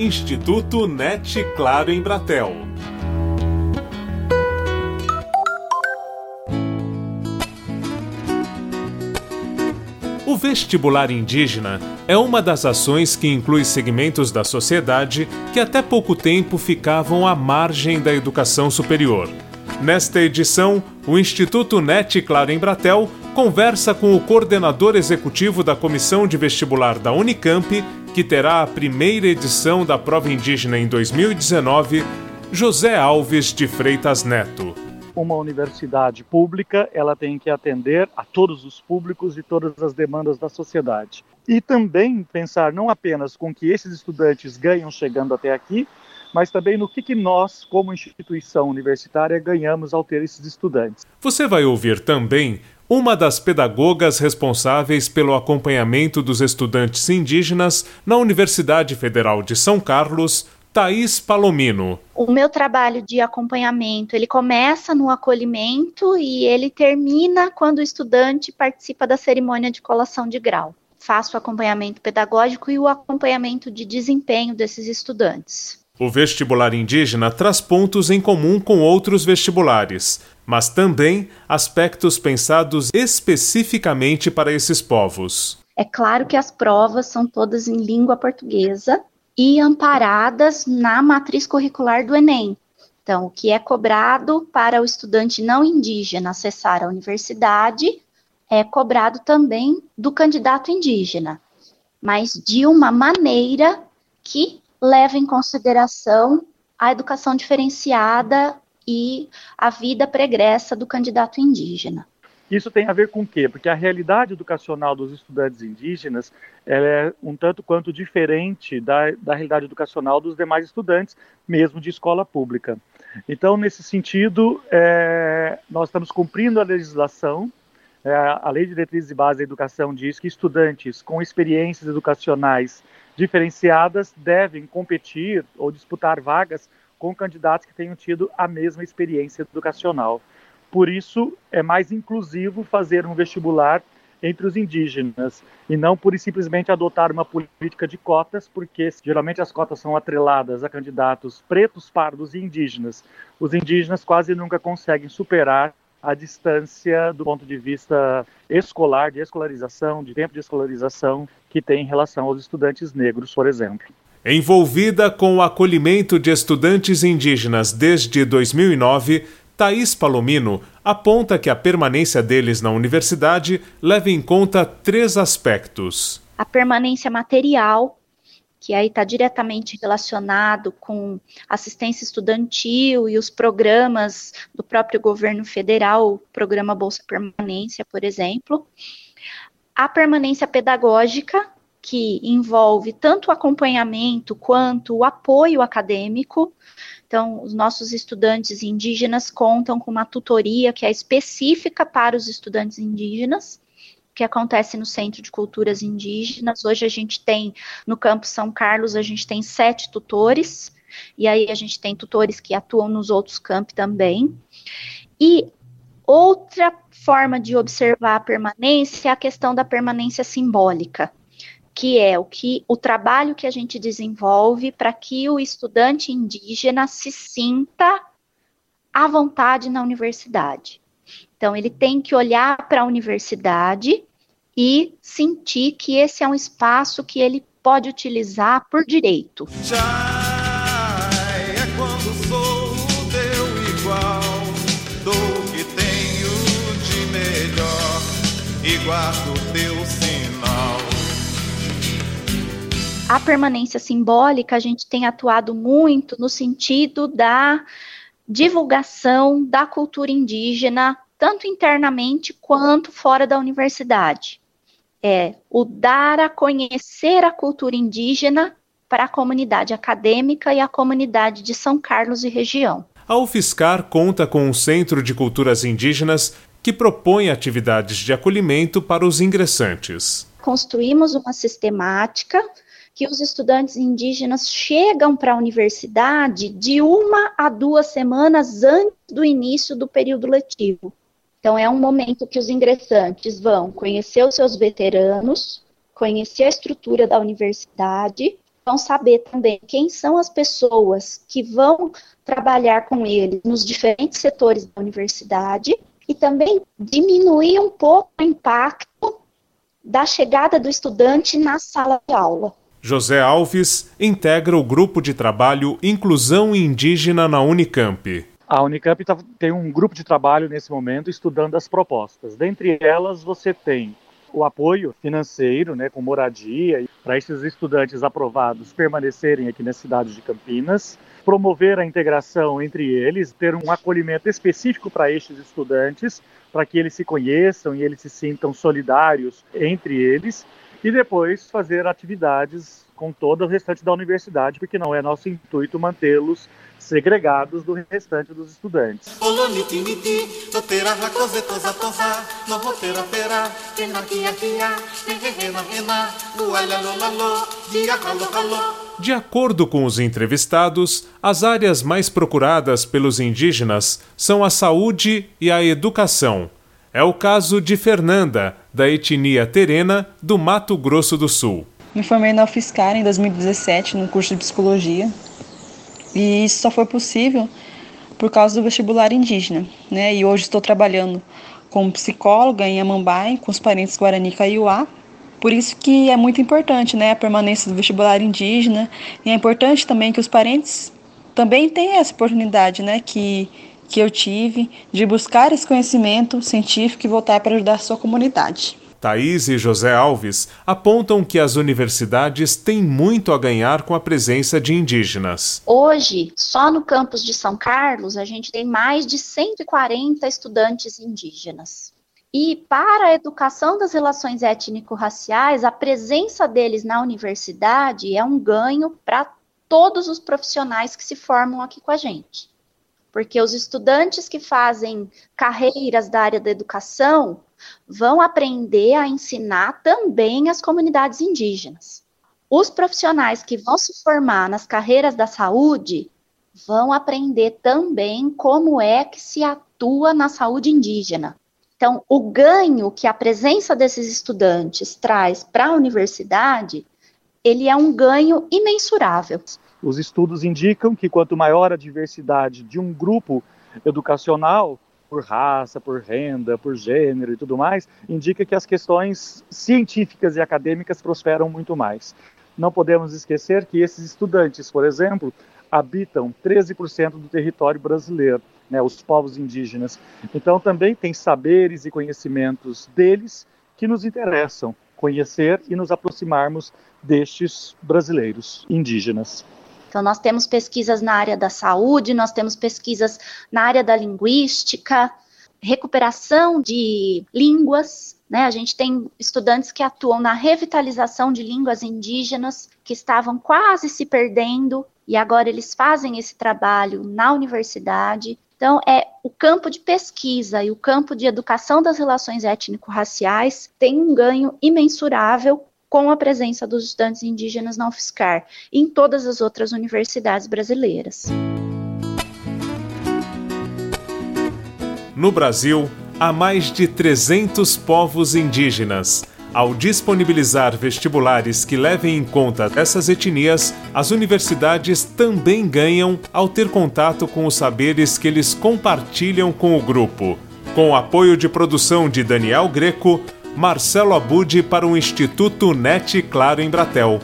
Instituto NET Claro em Bratel. O vestibular indígena é uma das ações que inclui segmentos da sociedade que até pouco tempo ficavam à margem da educação superior. Nesta edição, o Instituto NET Claro em Bratel conversa com o coordenador executivo da Comissão de Vestibular da Unicamp, que terá a primeira edição da prova indígena em 2019, José Alves de Freitas Neto. Uma universidade pública, ela tem que atender a todos os públicos e todas as demandas da sociedade. E também pensar não apenas com que esses estudantes ganham chegando até aqui, mas também no que, que nós, como instituição universitária, ganhamos ao ter esses estudantes. Você vai ouvir também uma das pedagogas responsáveis pelo acompanhamento dos estudantes indígenas na Universidade Federal de São Carlos, Thaís Palomino. O meu trabalho de acompanhamento, ele começa no acolhimento e ele termina quando o estudante participa da cerimônia de colação de grau. Faço o acompanhamento pedagógico e o acompanhamento de desempenho desses estudantes. O vestibular indígena traz pontos em comum com outros vestibulares, mas também aspectos pensados especificamente para esses povos. É claro que as provas são todas em língua portuguesa e amparadas na matriz curricular do Enem. Então, o que é cobrado para o estudante não indígena acessar a universidade é cobrado também do candidato indígena, mas de uma maneira que leva em consideração a educação diferenciada e a vida pregressa do candidato indígena. Isso tem a ver com o quê? Porque a realidade educacional dos estudantes indígenas é um tanto quanto diferente da, da realidade educacional dos demais estudantes, mesmo de escola pública. Então, nesse sentido, é, nós estamos cumprindo a legislação. É, a Lei de Diretrizes e Bases da Educação diz que estudantes com experiências educacionais diferenciadas devem competir ou disputar vagas com candidatos que tenham tido a mesma experiência educacional. Por isso, é mais inclusivo fazer um vestibular entre os indígenas e não por simplesmente adotar uma política de cotas, porque geralmente as cotas são atreladas a candidatos pretos, pardos e indígenas. Os indígenas quase nunca conseguem superar a distância do ponto de vista escolar, de escolarização, de tempo de escolarização que tem em relação aos estudantes negros, por exemplo. Envolvida com o acolhimento de estudantes indígenas desde 2009, Thaís Palomino aponta que a permanência deles na universidade leva em conta três aspectos: a permanência material, que aí está diretamente relacionado com assistência estudantil e os programas do próprio governo federal, o programa Bolsa Permanência, por exemplo. A permanência pedagógica, que envolve tanto o acompanhamento quanto o apoio acadêmico. Então, os nossos estudantes indígenas contam com uma tutoria que é específica para os estudantes indígenas que acontece no Centro de Culturas Indígenas. Hoje a gente tem, no Campo São Carlos, a gente tem sete tutores, e aí a gente tem tutores que atuam nos outros campos também. E outra forma de observar a permanência é a questão da permanência simbólica, que é o que o trabalho que a gente desenvolve para que o estudante indígena se sinta à vontade na universidade. Então, ele tem que olhar para a universidade e sentir que esse é um espaço que ele pode utilizar por direito. Já é quando sou teu igual, dou o que tenho de melhor e guardo A permanência simbólica, a gente tem atuado muito no sentido da divulgação da cultura indígena, tanto internamente quanto fora da universidade é o dar a conhecer a cultura indígena para a comunidade acadêmica e a comunidade de São Carlos e região. A UFSCar conta com um Centro de Culturas Indígenas que propõe atividades de acolhimento para os ingressantes. Construímos uma sistemática que os estudantes indígenas chegam para a universidade de uma a duas semanas antes do início do período letivo. Então, é um momento que os ingressantes vão conhecer os seus veteranos, conhecer a estrutura da universidade, vão saber também quem são as pessoas que vão trabalhar com eles nos diferentes setores da universidade e também diminuir um pouco o impacto da chegada do estudante na sala de aula. José Alves integra o grupo de trabalho Inclusão Indígena na Unicamp. A Unicamp tá, tem um grupo de trabalho nesse momento estudando as propostas. Dentre elas, você tem o apoio financeiro, né, com moradia, para esses estudantes aprovados permanecerem aqui na cidade de Campinas, promover a integração entre eles, ter um acolhimento específico para estes estudantes, para que eles se conheçam e eles se sintam solidários entre eles, e depois fazer atividades com todo o restante da universidade, porque não é nosso intuito mantê-los segregados do restante dos estudantes. De acordo com os entrevistados, as áreas mais procuradas pelos indígenas são a saúde e a educação. É o caso de Fernanda, da etnia terena do Mato Grosso do Sul. Me formei na UFSCar em 2017 no curso de psicologia e isso só foi possível por causa do vestibular indígena, né? E hoje estou trabalhando como psicóloga em Amambai com os parentes Guarani Kaiowá. Por isso que é muito importante, né, a permanência do vestibular indígena e é importante também que os parentes também tenham essa oportunidade, né, que que eu tive de buscar esse conhecimento científico e voltar para ajudar a sua comunidade. Thaís e José Alves apontam que as universidades têm muito a ganhar com a presença de indígenas. Hoje, só no campus de São Carlos, a gente tem mais de 140 estudantes indígenas. E para a educação das relações étnico-raciais, a presença deles na universidade é um ganho para todos os profissionais que se formam aqui com a gente. Porque os estudantes que fazem carreiras da área da educação, vão aprender a ensinar também as comunidades indígenas. Os profissionais que vão se formar nas carreiras da saúde vão aprender também como é que se atua na saúde indígena. Então, o ganho que a presença desses estudantes traz para a universidade, ele é um ganho imensurável. Os estudos indicam que quanto maior a diversidade de um grupo educacional, por raça, por renda, por gênero e tudo mais, indica que as questões científicas e acadêmicas prosperam muito mais. Não podemos esquecer que esses estudantes, por exemplo, habitam 13% do território brasileiro, né, os povos indígenas. Então também tem saberes e conhecimentos deles que nos interessam conhecer e nos aproximarmos destes brasileiros indígenas. Então, nós temos pesquisas na área da saúde, nós temos pesquisas na área da linguística, recuperação de línguas. Né? A gente tem estudantes que atuam na revitalização de línguas indígenas que estavam quase se perdendo e agora eles fazem esse trabalho na universidade. Então, é o campo de pesquisa e o campo de educação das relações étnico-raciais tem um ganho imensurável com a presença dos estudantes indígenas na UFSCar e em todas as outras universidades brasileiras. No Brasil, há mais de 300 povos indígenas. Ao disponibilizar vestibulares que levem em conta essas etnias, as universidades também ganham ao ter contato com os saberes que eles compartilham com o grupo. Com o apoio de produção de Daniel Greco, Marcelo Abude para o Instituto NET Claro em Bratel.